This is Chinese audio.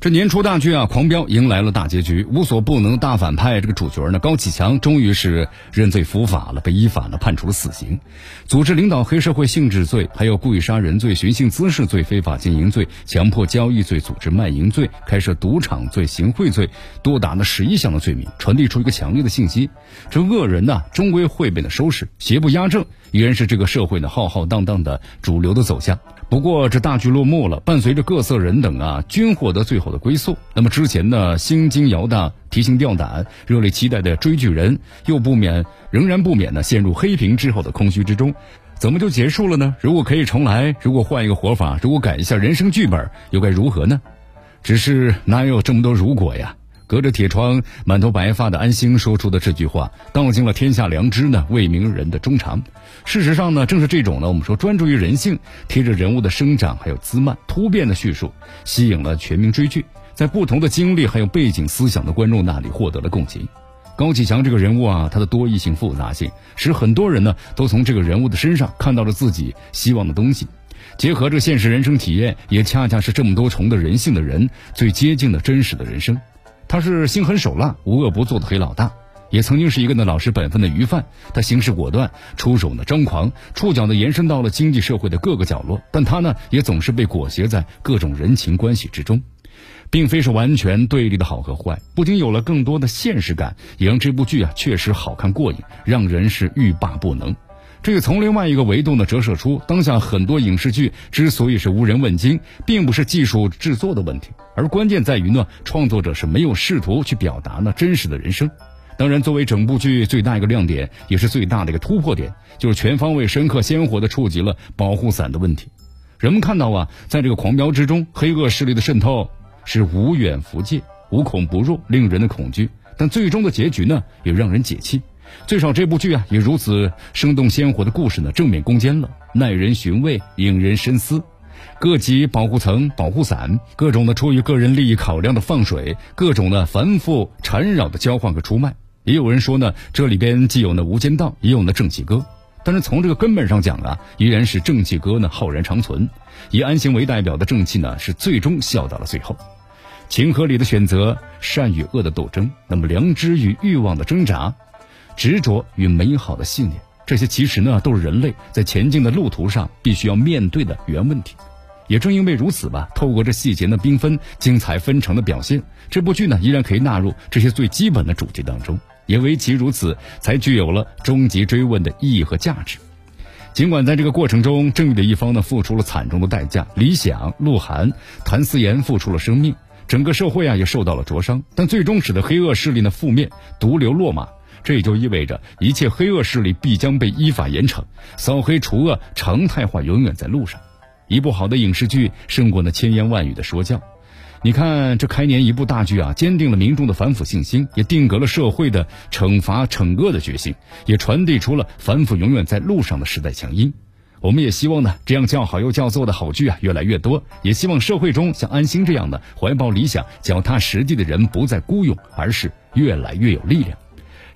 这年初大剧啊，《狂飙》迎来了大结局，无所不能大反派这个主角呢，高启强终于是认罪伏法了，被依法呢判处了死刑。组织领导黑社会性质罪，还有故意杀人罪、寻衅滋事罪、非法经营罪、强迫交易罪、组织卖淫罪、开设赌场罪、行贿罪，多达了十一项的罪名，传递出一个强烈的信息：这恶人呢，终归会被呢收拾，邪不压正，依然是这个社会呢浩浩荡荡的主流的走向。不过这大剧落幕了，伴随着各色人等啊均获得最后的归宿。那么之前呢心惊摇荡、提心吊胆、热烈期待的追剧人，又不免仍然不免呢陷入黑屏之后的空虚之中。怎么就结束了呢？如果可以重来，如果换一个活法，如果改一下人生剧本，又该如何呢？只是哪有这么多如果呀？隔着铁窗、满头白发的安心说出的这句话，道尽了天下良知呢，为名人的衷肠。事实上呢，正是这种呢，我们说专注于人性，贴着人物的生长还有滋蔓突变的叙述，吸引了全民追剧，在不同的经历还有背景思想的观众那里获得了共情。高启强这个人物啊，他的多义性复杂性，使很多人呢都从这个人物的身上看到了自己希望的东西。结合这现实人生体验，也恰恰是这么多重的人性的人最接近的真实的人生。他是心狠手辣、无恶不作的黑老大，也曾经是一个呢老实本分的鱼贩。他行事果断，出手呢张狂，触角呢延伸到了经济社会的各个角落。但他呢也总是被裹挟在各种人情关系之中，并非是完全对立的好和坏。不仅有了更多的现实感，也让这部剧啊确实好看过瘾，让人是欲罢不能。这个从另外一个维度呢折射出，当下很多影视剧之所以是无人问津，并不是技术制作的问题，而关键在于呢，创作者是没有试图去表达呢真实的人生。当然，作为整部剧最大一个亮点，也是最大的一个突破点，就是全方位、深刻、鲜活的触及了保护伞的问题。人们看到啊，在这个狂飙之中，黑恶势力的渗透是无远弗届、无孔不入，令人的恐惧。但最终的结局呢，也让人解气。最少这部剧啊，以如此生动鲜活的故事呢，正面攻坚了，耐人寻味，引人深思。各级保护层、保护伞，各种的出于个人利益考量的放水，各种的繁复缠绕的交换和出卖。也有人说呢，这里边既有那无间道，也有那正气歌。但是从这个根本上讲啊，依然是正气歌呢浩然长存。以安心为代表的正气呢，是最终笑到了最后。情和理的选择，善与恶的斗争，那么良知与欲望的挣扎。执着与美好的信念，这些其实呢都是人类在前进的路途上必须要面对的原问题。也正因为如此吧，透过这细节的缤纷、精彩纷呈的表现，这部剧呢依然可以纳入这些最基本的主题当中。也唯其如此，才具有了终极追问的意义和价值。尽管在这个过程中，正义的一方呢付出了惨重的代价，李想、鹿晗、谭思妍付出了生命，整个社会啊也受到了灼伤，但最终使得黑恶势力的覆灭，毒瘤落马。这也就意味着一切黑恶势力必将被依法严惩，扫黑除恶常态化永远在路上。一部好的影视剧胜过那千言万语的说教。你看，这开年一部大剧啊，坚定了民众的反腐信心，也定格了社会的惩罚惩恶的决心，也传递出了反腐永远在路上的时代强音。我们也希望呢，这样叫好又叫座的好剧啊越来越多，也希望社会中像安心这样的怀抱理想、脚踏实地的人不再孤勇，而是越来越有力量。